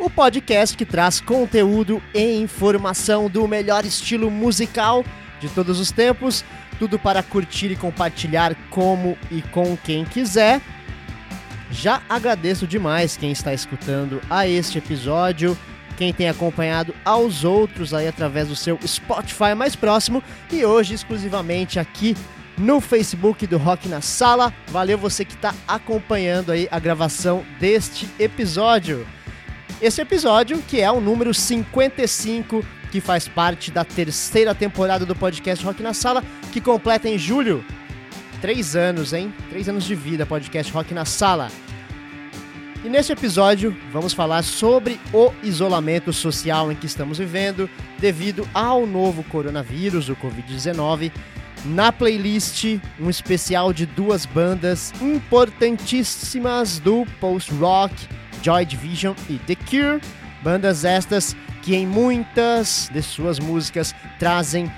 o podcast que traz conteúdo e informação do melhor estilo musical de todos os tempos, tudo para curtir e compartilhar como e com quem quiser. Já agradeço demais quem está escutando a este episódio, quem tem acompanhado aos outros aí através do seu Spotify mais próximo e hoje exclusivamente aqui no Facebook do Rock na Sala. Valeu você que está acompanhando aí a gravação deste episódio. Esse episódio, que é o número 55, que faz parte da terceira temporada do podcast Rock na Sala, que completa em julho. Três anos, hein? Três anos de vida, podcast Rock na Sala. E neste episódio vamos falar sobre o isolamento social em que estamos vivendo devido ao novo coronavírus, o Covid-19. Na playlist, um especial de duas bandas importantíssimas do post-rock Joy Division e The Cure, bandas estas que em muitas de suas músicas trazem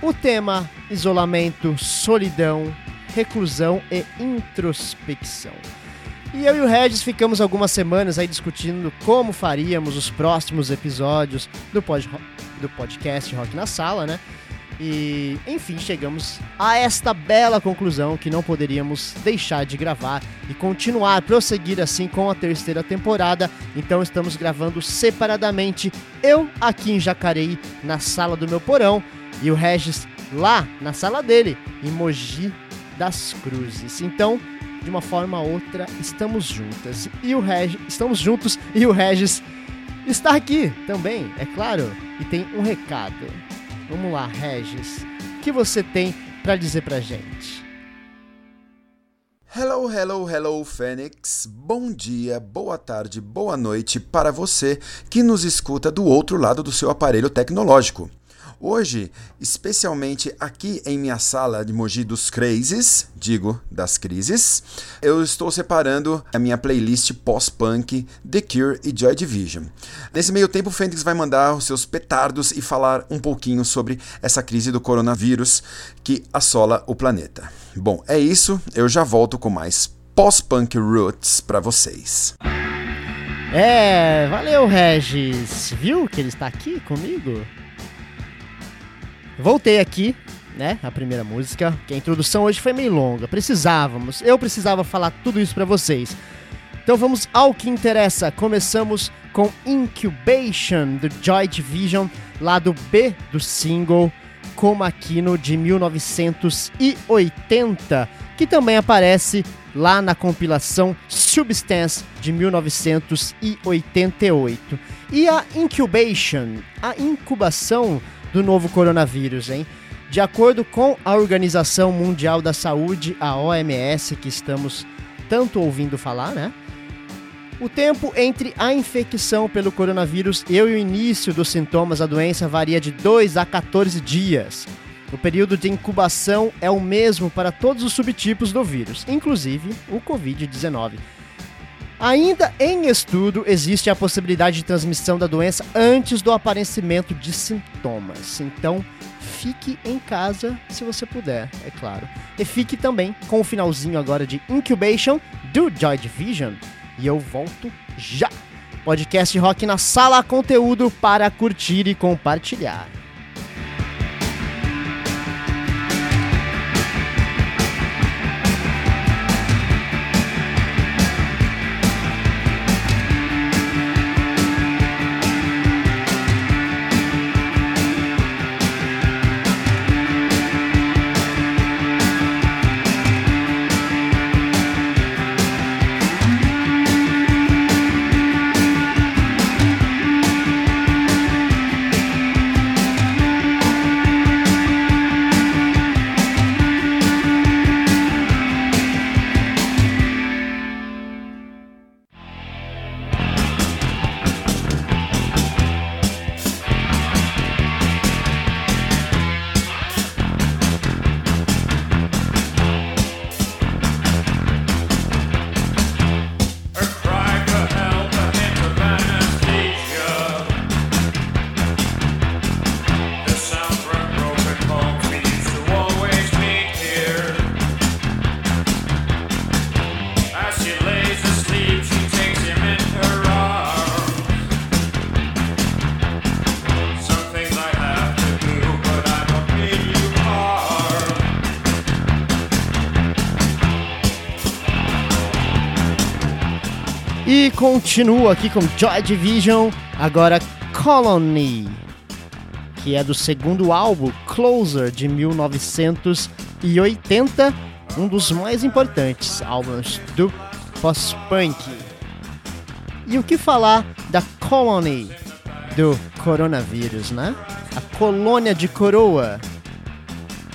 o tema isolamento, solidão, reclusão e introspecção. E eu e o Regis ficamos algumas semanas aí discutindo como faríamos os próximos episódios do, pod, do podcast Rock na Sala, né? E, enfim, chegamos a esta bela conclusão que não poderíamos deixar de gravar e continuar, prosseguir assim com a terceira temporada. Então estamos gravando separadamente, eu aqui em Jacareí, na sala do meu porão, e o Regis lá na sala dele, em Mogi das Cruzes. Então, de uma forma ou outra, estamos juntas. E o Regis, estamos juntos e o Regis está aqui também, é claro, e tem um recado. Vamos lá, Regis. O que você tem para dizer pra gente? Hello, hello, hello, Fênix. Bom dia, boa tarde, boa noite para você que nos escuta do outro lado do seu aparelho tecnológico. Hoje, especialmente aqui em minha sala de Mogi dos Crazes, digo, das crises, eu estou separando a minha playlist pós-punk, The Cure e Joy Division. Nesse meio tempo, o Fênix vai mandar os seus petardos e falar um pouquinho sobre essa crise do coronavírus que assola o planeta. Bom, é isso, eu já volto com mais pós-punk roots para vocês. É, valeu, Regis. Viu que ele está aqui comigo? Voltei aqui, né? A primeira música, que a introdução hoje foi meio longa. Precisávamos, eu precisava falar tudo isso para vocês. Então vamos ao que interessa. Começamos com Incubation do Joy Division, lado B do single Como Aquino de 1980, que também aparece lá na compilação Substance de 1988. E a Incubation, a incubação do novo coronavírus, hein? De acordo com a Organização Mundial da Saúde, a OMS, que estamos tanto ouvindo falar, né? O tempo entre a infecção pelo coronavírus e o início dos sintomas da doença varia de 2 a 14 dias. O período de incubação é o mesmo para todos os subtipos do vírus, inclusive o Covid-19. Ainda em estudo, existe a possibilidade de transmissão da doença antes do aparecimento de sintomas. Então, fique em casa se você puder, é claro. E fique também com o finalzinho agora de Incubation do Joy Division. E eu volto já. Podcast Rock na sala, conteúdo para curtir e compartilhar. Continuo aqui com Joy Division, agora Colony, que é do segundo álbum Closer de 1980, um dos mais importantes álbuns do post-punk. E o que falar da Colony do coronavírus, né? A colônia de coroa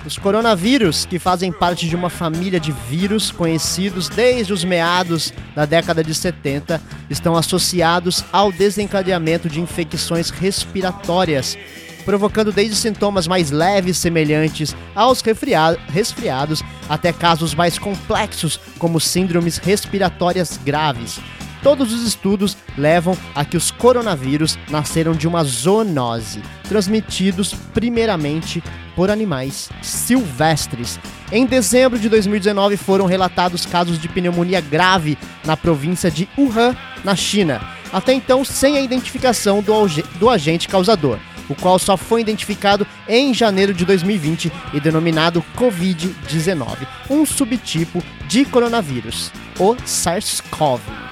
os coronavírus, que fazem parte de uma família de vírus conhecidos desde os meados da década de 70, estão associados ao desencadeamento de infecções respiratórias, provocando desde sintomas mais leves semelhantes aos resfriados até casos mais complexos, como síndromes respiratórias graves. Todos os estudos levam a que os coronavírus nasceram de uma zoonose, transmitidos primeiramente por animais silvestres. Em dezembro de 2019 foram relatados casos de pneumonia grave na província de Wuhan, na China, até então sem a identificação do, do agente causador o qual só foi identificado em janeiro de 2020 e denominado Covid-19, um subtipo de coronavírus, o SARS-CoV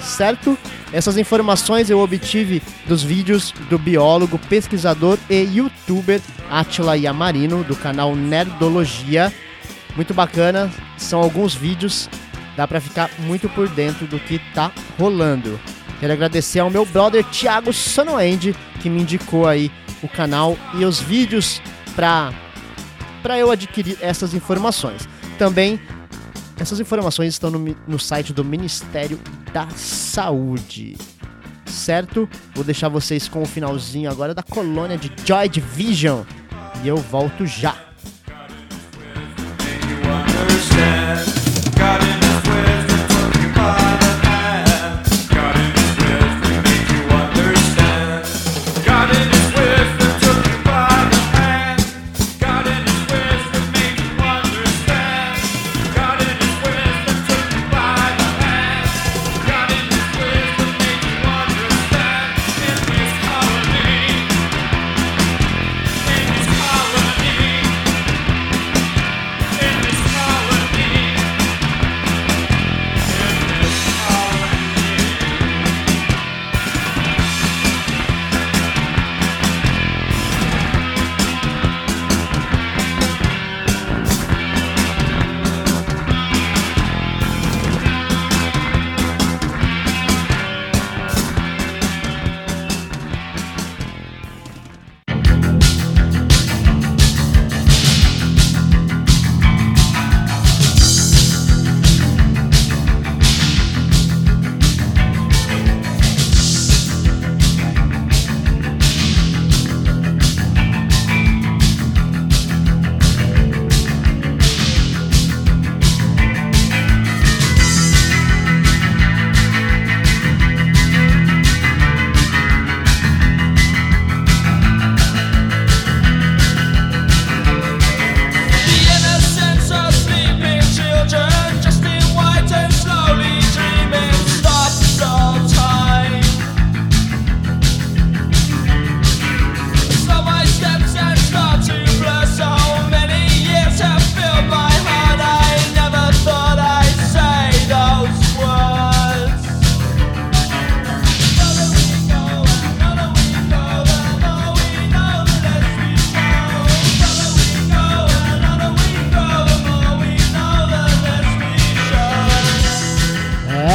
certo? Essas informações eu obtive dos vídeos do biólogo, pesquisador e youtuber Atila Yamarino, do canal Nerdologia. Muito bacana, são alguns vídeos, dá para ficar muito por dentro do que tá rolando. Quero agradecer ao meu brother Thiago Sonoend, que me indicou aí o canal e os vídeos para para eu adquirir essas informações. Também essas informações estão no, no site do Ministério da Saúde. Certo? Vou deixar vocês com o finalzinho agora da colônia de Joy Division. E eu volto já.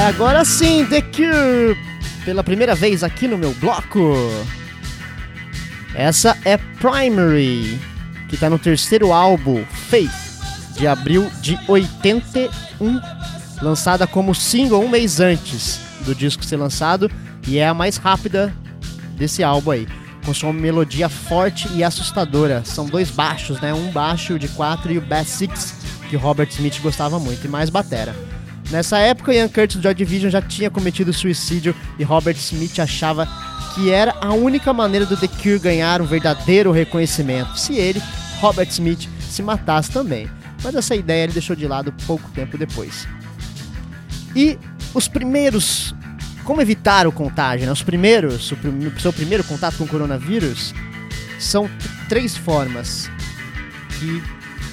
Agora sim, The Cure, pela primeira vez aqui no meu bloco. Essa é Primary, que está no terceiro álbum, Faith, de abril de 81, lançada como single um mês antes do disco ser lançado, e é a mais rápida desse álbum aí. Com sua melodia forte e assustadora. São dois baixos, né? Um baixo de 4 e o Bass 6, que Robert Smith gostava muito, e mais batera. Nessa época, Ian Curtis do Joy Division já tinha cometido suicídio e Robert Smith achava que era a única maneira do The Cure ganhar um verdadeiro reconhecimento, se ele, Robert Smith, se matasse também. Mas essa ideia ele deixou de lado pouco tempo depois. E os primeiros. Como evitar o contágio? Né? Os primeiros, o seu primeiro contato com o coronavírus, são três formas que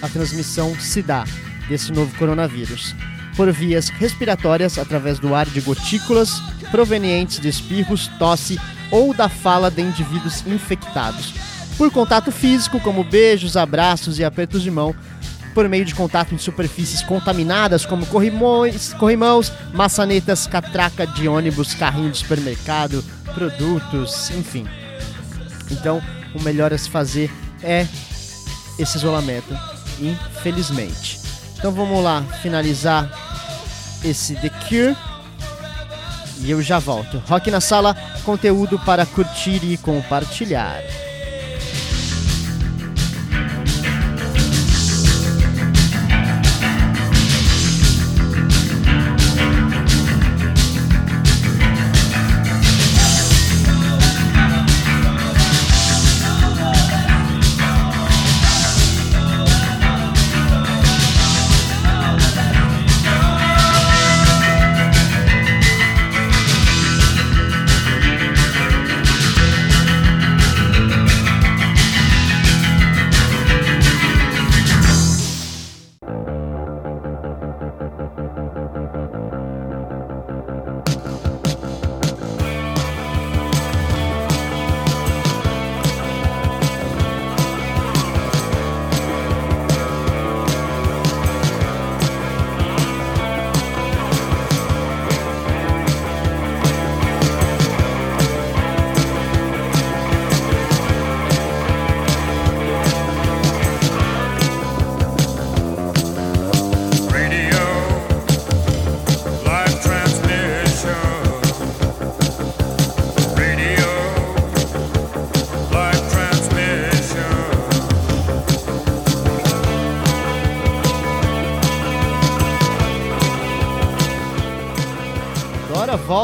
a transmissão se dá desse novo coronavírus. Por vias respiratórias através do ar de gotículas provenientes de espirros, tosse ou da fala de indivíduos infectados. Por contato físico, como beijos, abraços e apertos de mão, por meio de contato em superfícies contaminadas, como corrimões, corrimãos, maçanetas, catraca de ônibus, carrinho de supermercado, produtos, enfim. Então, o melhor a se fazer é esse isolamento, infelizmente. Então vamos lá finalizar esse The Cure e eu já volto. Rock na sala, conteúdo para curtir e compartilhar.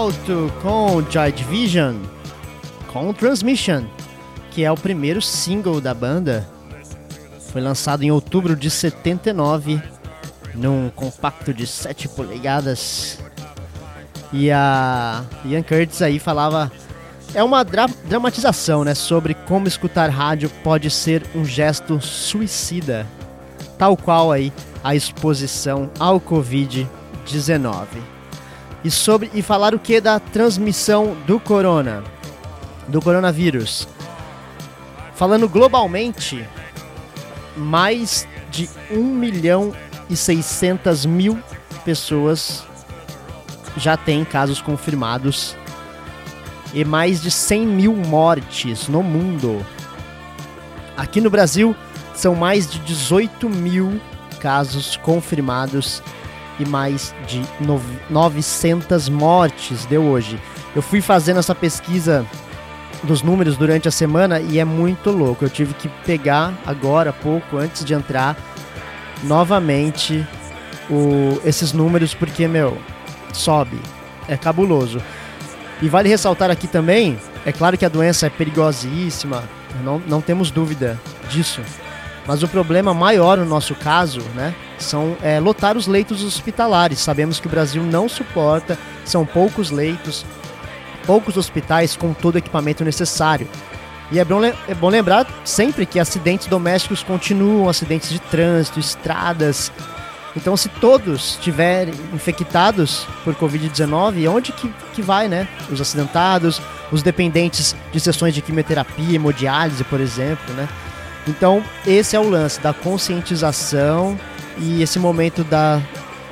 Volto com Joy Division, com Transmission, que é o primeiro single da banda. Foi lançado em outubro de 79, num compacto de 7 polegadas. E a Ian Curtis aí falava. É uma dra dramatização, né? Sobre como escutar rádio pode ser um gesto suicida. Tal qual aí a exposição ao Covid-19 e sobre e falar o que da transmissão do corona, do coronavírus. Falando globalmente, mais de 1 milhão e 600 mil pessoas já têm casos confirmados e mais de 100 mil mortes no mundo. Aqui no Brasil, são mais de 18 mil casos confirmados e mais de 900 mortes deu hoje. Eu fui fazendo essa pesquisa dos números durante a semana e é muito louco. Eu tive que pegar agora, pouco antes de entrar, novamente o, esses números, porque, meu, sobe. É cabuloso. E vale ressaltar aqui também, é claro que a doença é perigosíssima, não, não temos dúvida disso. Mas o problema maior no nosso caso, né, são é, lotar os leitos hospitalares. Sabemos que o Brasil não suporta, são poucos leitos, poucos hospitais com todo o equipamento necessário. E é bom, é bom lembrar sempre que acidentes domésticos continuam, acidentes de trânsito, estradas. Então, se todos estiverem infectados por Covid-19, onde que, que vai, né? Os acidentados, os dependentes de sessões de quimioterapia, hemodiálise, por exemplo, né? Então, esse é o lance da conscientização e esse momento da,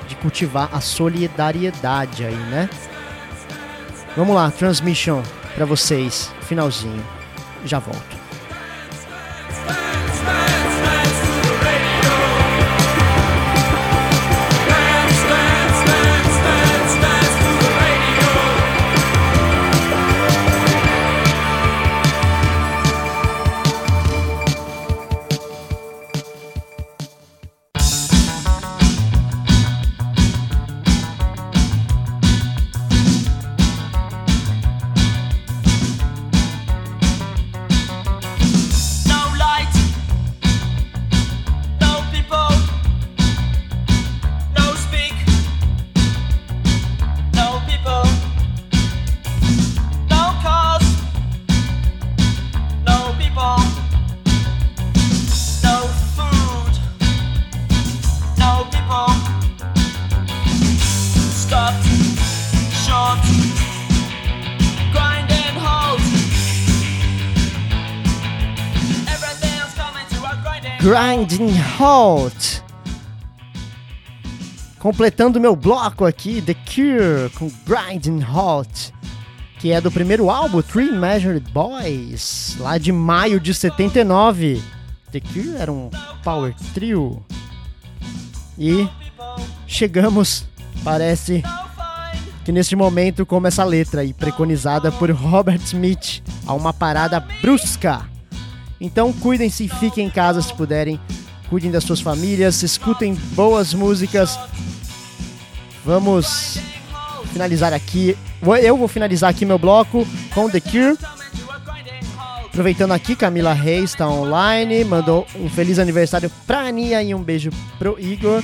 de cultivar a solidariedade aí, né? Vamos lá, transmission para vocês, finalzinho. Já volto. Grinding Halt. Completando meu bloco aqui, The Cure com Grinding Halt, que é do primeiro álbum, Three Measured Boys, lá de maio de 79. The Cure era um power trio. E chegamos, parece que neste momento, como essa letra aí, preconizada por Robert Smith, a uma parada brusca. Então cuidem-se e fiquem em casa se puderem. Cuidem das suas famílias, escutem boas músicas. Vamos finalizar aqui. Eu vou finalizar aqui meu bloco com The Cure. Aproveitando aqui, Camila Reis está online, mandou um feliz aniversário pra Aninha e um beijo pro Igor.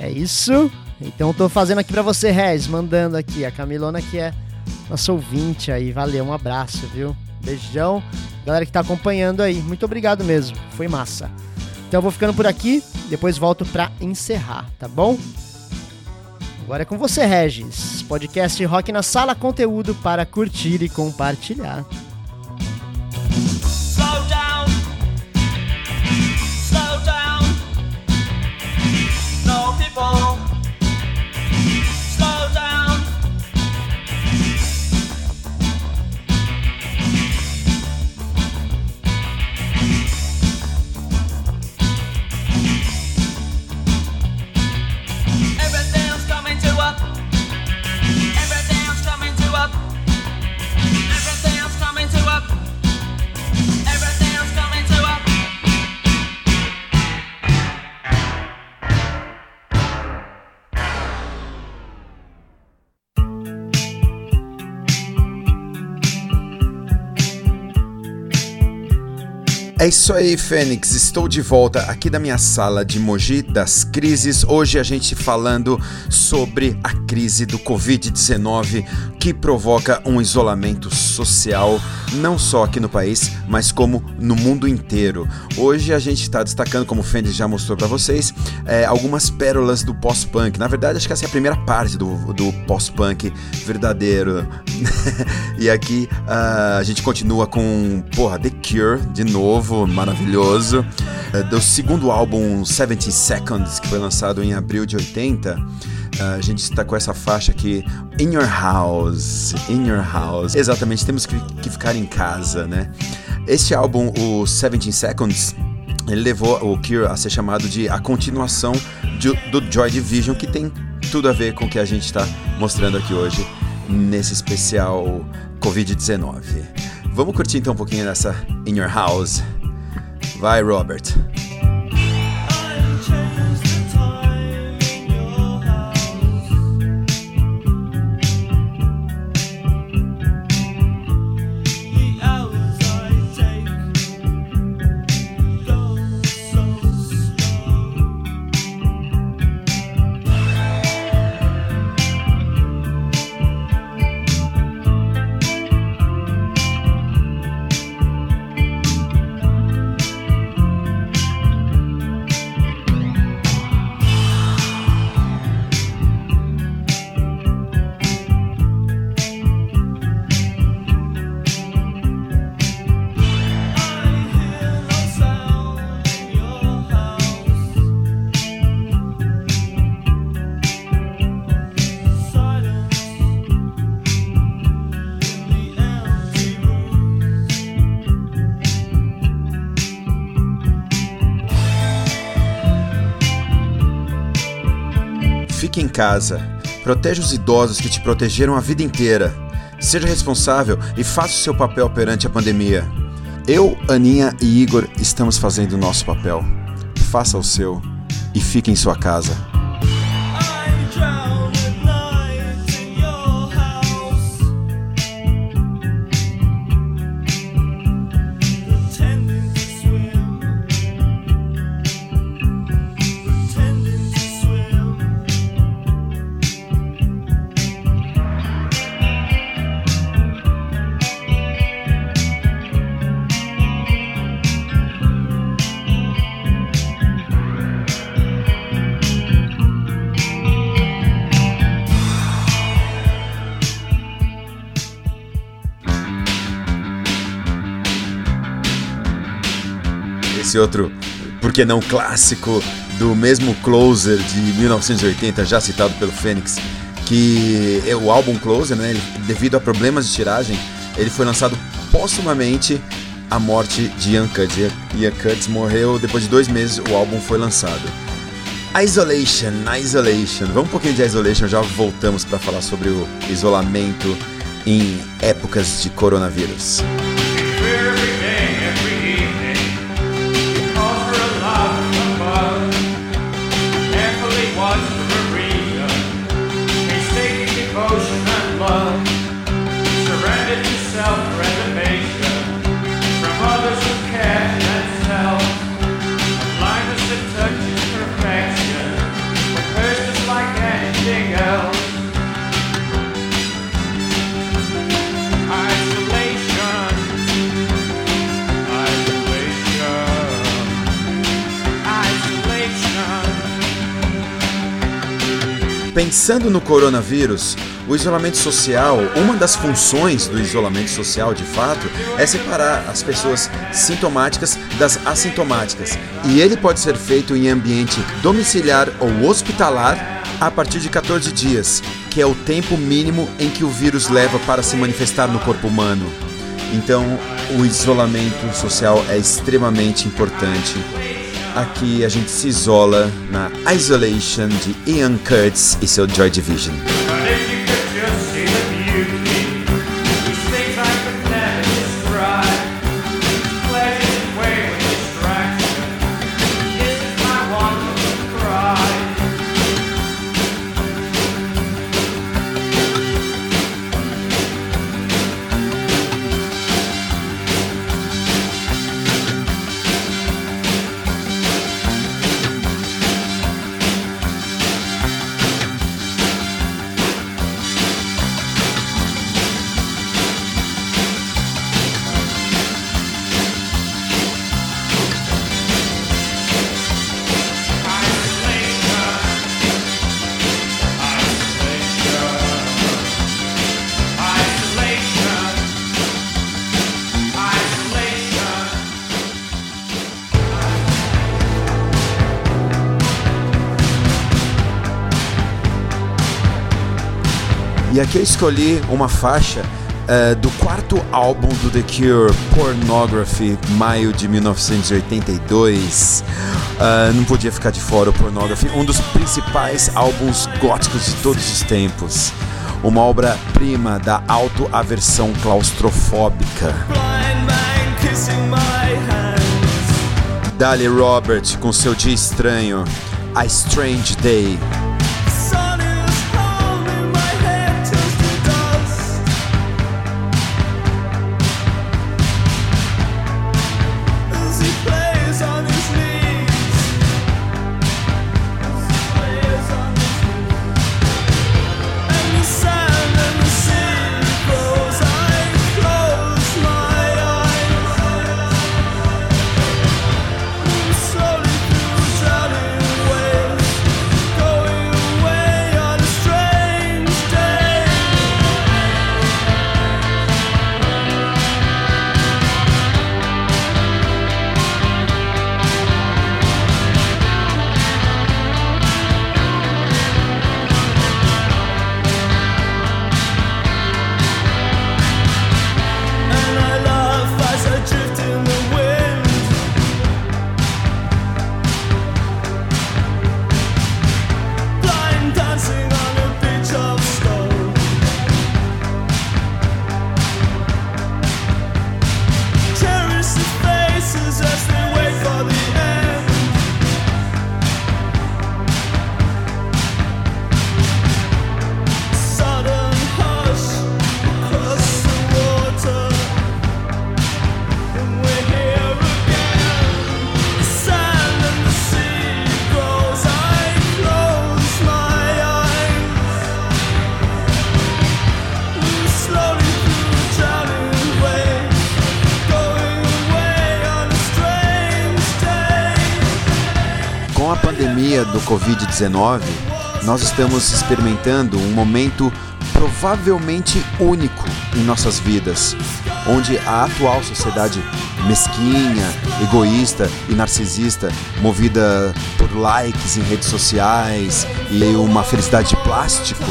É isso. Então tô fazendo aqui para você, Regis, mandando aqui. A Camilona que é nossa ouvinte aí. Valeu, um abraço, viu? Beijão. Galera que tá acompanhando aí, muito obrigado mesmo. Foi massa. Então eu vou ficando por aqui, depois volto para encerrar, tá bom? Agora é com você, Regis. Podcast Rock na Sala, conteúdo para curtir e compartilhar. É isso aí, Fênix. Estou de volta aqui da minha sala de Mogi das Crises. Hoje a gente falando sobre a crise do Covid-19 que provoca um isolamento social, não só aqui no país, mas como no mundo inteiro. Hoje a gente está destacando, como o Fênix já mostrou para vocês, é, algumas pérolas do pós-punk. Na verdade, acho que essa é a primeira parte do, do pós-punk verdadeiro. e aqui uh, a gente continua com, porra, The Cure de novo novo, maravilhoso, uh, do segundo álbum 70 Seconds, que foi lançado em abril de 80. Uh, eh, a gente está com essa faixa aqui, In Your House, In Your House. Exatamente, temos que, que ficar em casa, né? Este álbum, o 17 Seconds, ele levou o Cure a ser chamado de a continuação de, do Joy Division, que tem tudo a ver com o que a gente está mostrando aqui hoje nesse especial Covid-19. Vamos curtir então um pouquinho dessa In Your House. Vai, Robert. Casa. Proteja os idosos que te protegeram a vida inteira. Seja responsável e faça o seu papel perante a pandemia. Eu, Aninha e Igor estamos fazendo o nosso papel. Faça o seu e fique em sua casa. Esse outro, por que não clássico, do mesmo Closer de 1980, já citado pelo Fênix, que é o álbum Closer, né, devido a problemas de tiragem, ele foi lançado póstumamente a morte de Ian Curtis. Ian Curtis morreu depois de dois meses, o álbum foi lançado. Isolation, Isolation. Vamos um pouquinho de Isolation, já voltamos para falar sobre o isolamento em épocas de coronavírus. Pensando no coronavírus, o isolamento social, uma das funções do isolamento social de fato é separar as pessoas sintomáticas das assintomáticas. E ele pode ser feito em ambiente domiciliar ou hospitalar a partir de 14 dias, que é o tempo mínimo em que o vírus leva para se manifestar no corpo humano. Então, o isolamento social é extremamente importante Aqui a gente se isola na Isolation de Ian Curtis e seu Joy Division. Aqui eu escolhi uma faixa uh, do quarto álbum do The Cure, Pornography, maio de 1982. Uh, eh, não podia ficar de fora o Pornography, um dos principais álbuns góticos de todos os tempos. Uma obra-prima da autoaversão claustrofóbica. Dali Robert com seu dia estranho, A Strange Day. Covid-19, nós estamos experimentando um momento provavelmente único em nossas vidas, onde a atual sociedade mesquinha, egoísta e narcisista, movida por likes em redes sociais e uma felicidade de plástico,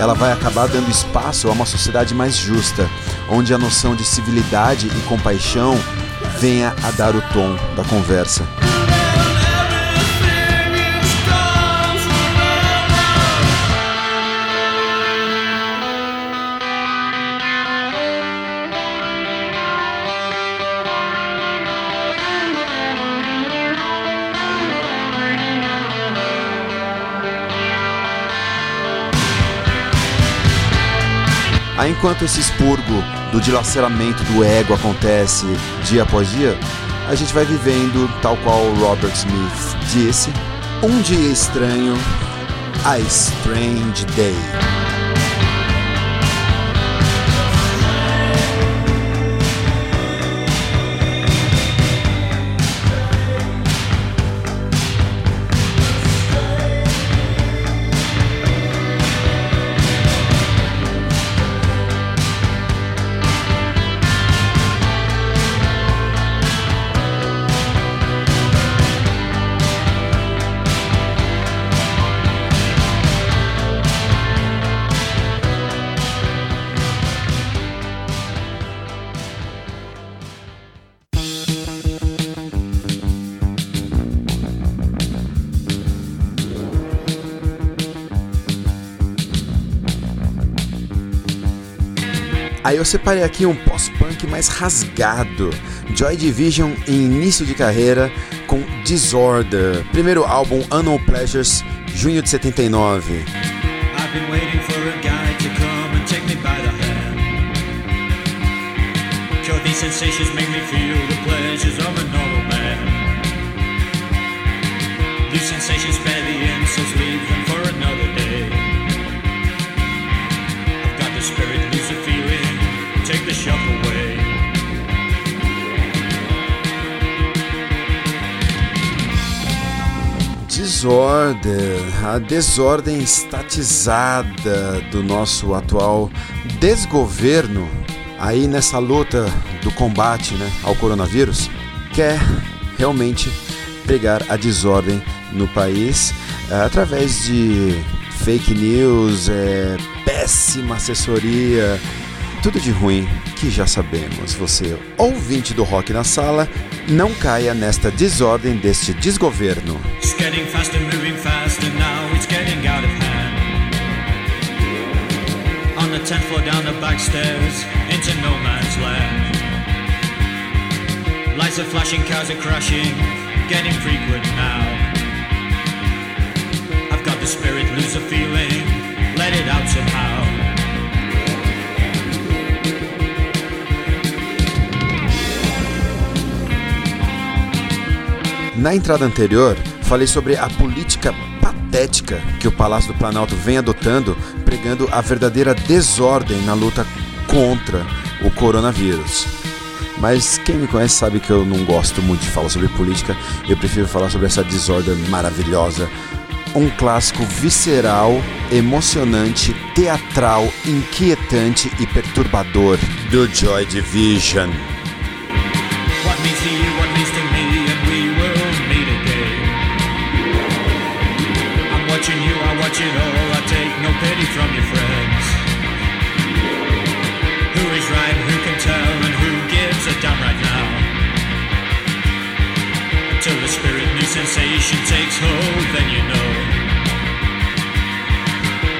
ela vai acabar dando espaço a uma sociedade mais justa, onde a noção de civilidade e compaixão venha a dar o tom da conversa. Aí, enquanto esse expurgo do dilaceramento do ego acontece dia após dia, a gente vai vivendo, tal qual Robert Smith disse, um dia estranho, a strange day. Aí eu separei aqui um pós-punk mais rasgado. Joy Division em início de carreira com Disorder. Primeiro álbum Unknown Pleasures, junho de 79. I've Desordem, a desordem estatizada do nosso atual desgoverno aí nessa luta do combate né, ao coronavírus quer realmente pregar a desordem no país é, através de fake news, é, péssima assessoria, tudo de ruim que já sabemos. Você, ouvinte do Rock na Sala, não caia nesta desordem deste desgoverno. On the 10th floor down the back stairs into no man's land. Lights are flashing, cars are crashing, getting frequent now. I've got the spirit, lose feeling, let it out somehow. Na entrada anterior, falei sobre a política patética que o Palácio do Planalto vem adotando, pregando a verdadeira desordem na luta contra o coronavírus. Mas quem me conhece sabe que eu não gosto muito de falar sobre política, eu prefiro falar sobre essa desordem maravilhosa. Um clássico visceral, emocionante, teatral, inquietante e perturbador do Joy Division. What watching you, I watch it all, I take no pity from your friends. Who is right, who can tell, and who gives a damn right now? Until the spirit new sensation takes hold, then you know.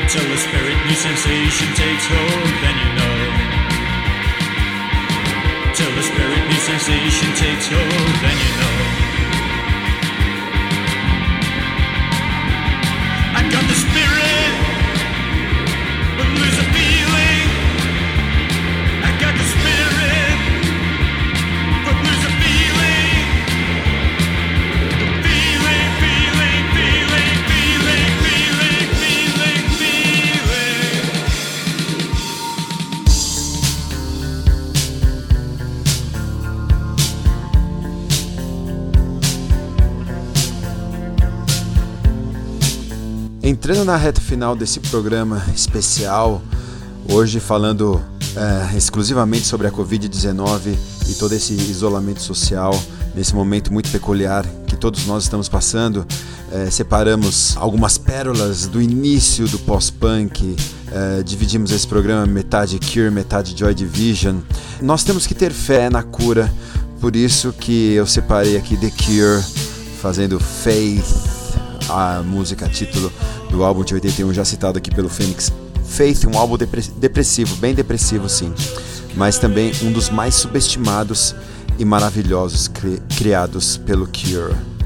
Until the spirit new sensation takes hold, then you know till the spirit new sensation takes hold, then you know. Entrando na reta final desse programa especial Hoje falando é, exclusivamente sobre a Covid-19 e todo esse isolamento social nesse momento muito peculiar que todos nós estamos passando. É, separamos algumas pérolas do início do pós-punk, é, dividimos esse programa metade Cure, metade Joy Division. Nós temos que ter fé na cura, por isso que eu separei aqui The Cure, fazendo Faith, a música título do álbum de 81, já citado aqui pelo Fênix. Faith, um álbum depressivo, bem depressivo sim, mas também um dos mais subestimados e maravilhosos cri criados pelo Cure.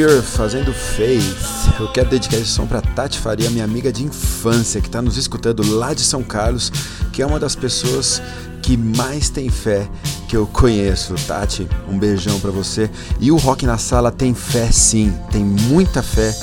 The Cure fazendo Faith. Eu quero dedicar esse som para Tati Faria, minha amiga de infância, que está nos escutando lá de São Carlos, que é uma das pessoas que mais tem fé que eu conheço. Tati, um beijão para você. E o Rock na Sala tem fé sim, tem muita fé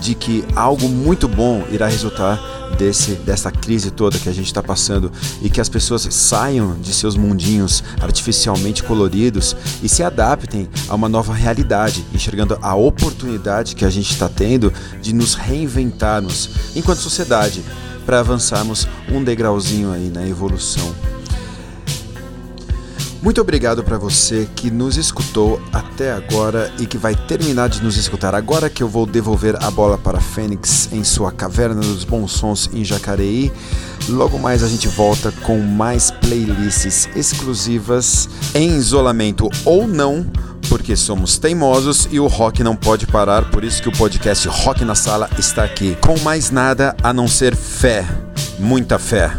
de que algo muito bom irá resultar desse, dessa crise toda que a gente está passando e que as pessoas saiam de seus mundinhos artificialmente coloridos e se adaptem a uma nova realidade, enxergando a oportunidade que a gente está tendo de nos reinventarmos enquanto sociedade para avançarmos um degrauzinho aí na evolução. Muito obrigado para você que nos escutou até agora e que vai terminar de nos escutar agora que eu vou devolver a bola para Fênix em sua caverna dos bons sons em Jacareí. Logo mais a gente volta com mais playlists exclusivas em isolamento ou não, porque somos teimosos e o rock não pode parar, por isso que o podcast Rock na Sala está aqui. Com mais nada a não ser fé, muita fé.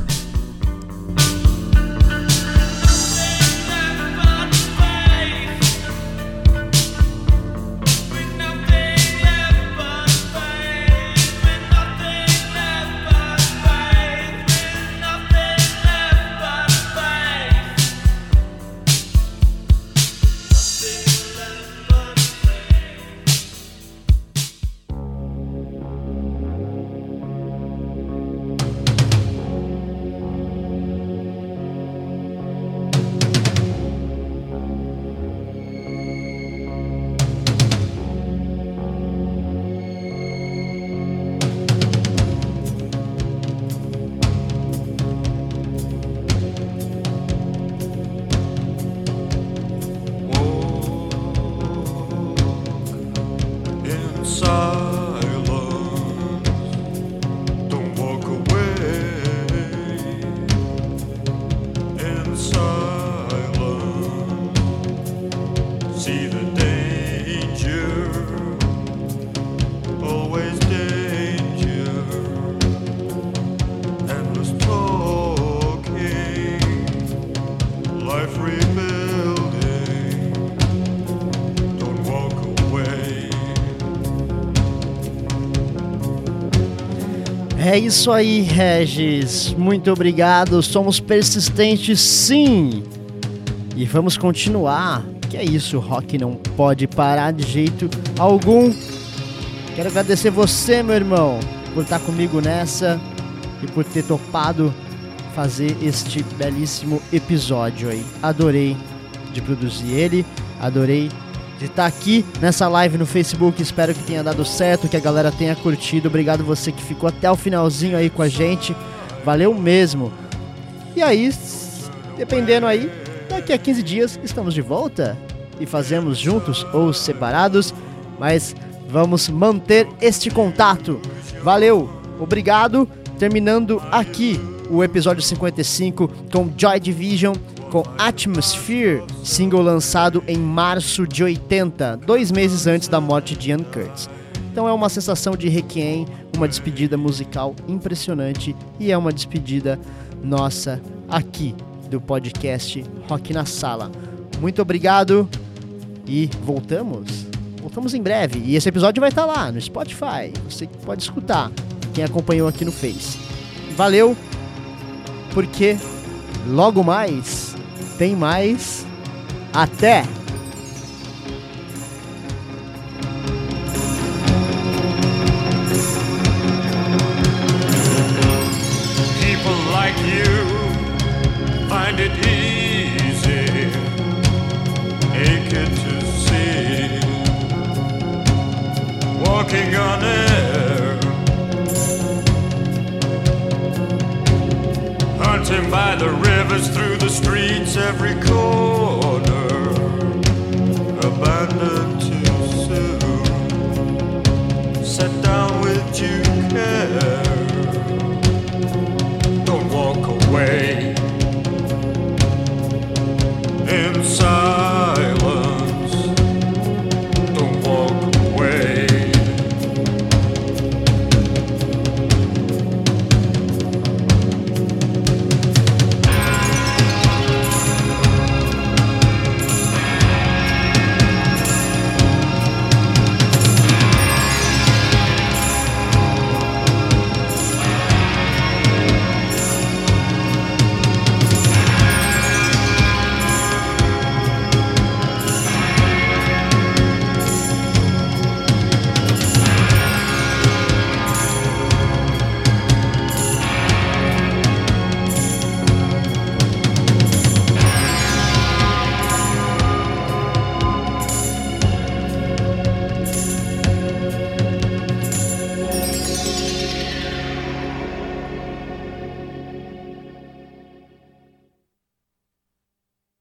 É isso aí, Regis. Muito obrigado. Somos persistentes, sim. E vamos continuar. Que é isso, o rock não pode parar de jeito algum. Quero agradecer você, meu irmão, por estar comigo nessa e por ter topado fazer este belíssimo episódio aí. Adorei de produzir ele, adorei de estar aqui nessa live no Facebook. Espero que tenha dado certo, que a galera tenha curtido. Obrigado você que ficou até o finalzinho aí com a gente. Valeu mesmo. E aí, dependendo aí, daqui a 15 dias estamos de volta e fazemos juntos ou separados, mas vamos manter este contato. Valeu, obrigado. Terminando aqui o episódio 55 com Joy Division com Atmosphere, single lançado em março de 80, dois meses antes da morte de Ian Curtis. Então é uma sensação de requiem, uma despedida musical impressionante e é uma despedida nossa aqui do podcast Rock na Sala. Muito obrigado e voltamos. Voltamos em breve. E esse episódio vai estar lá no Spotify. Você pode escutar. Quem acompanhou aqui no Face. Valeu, porque logo mais tem mais. Até!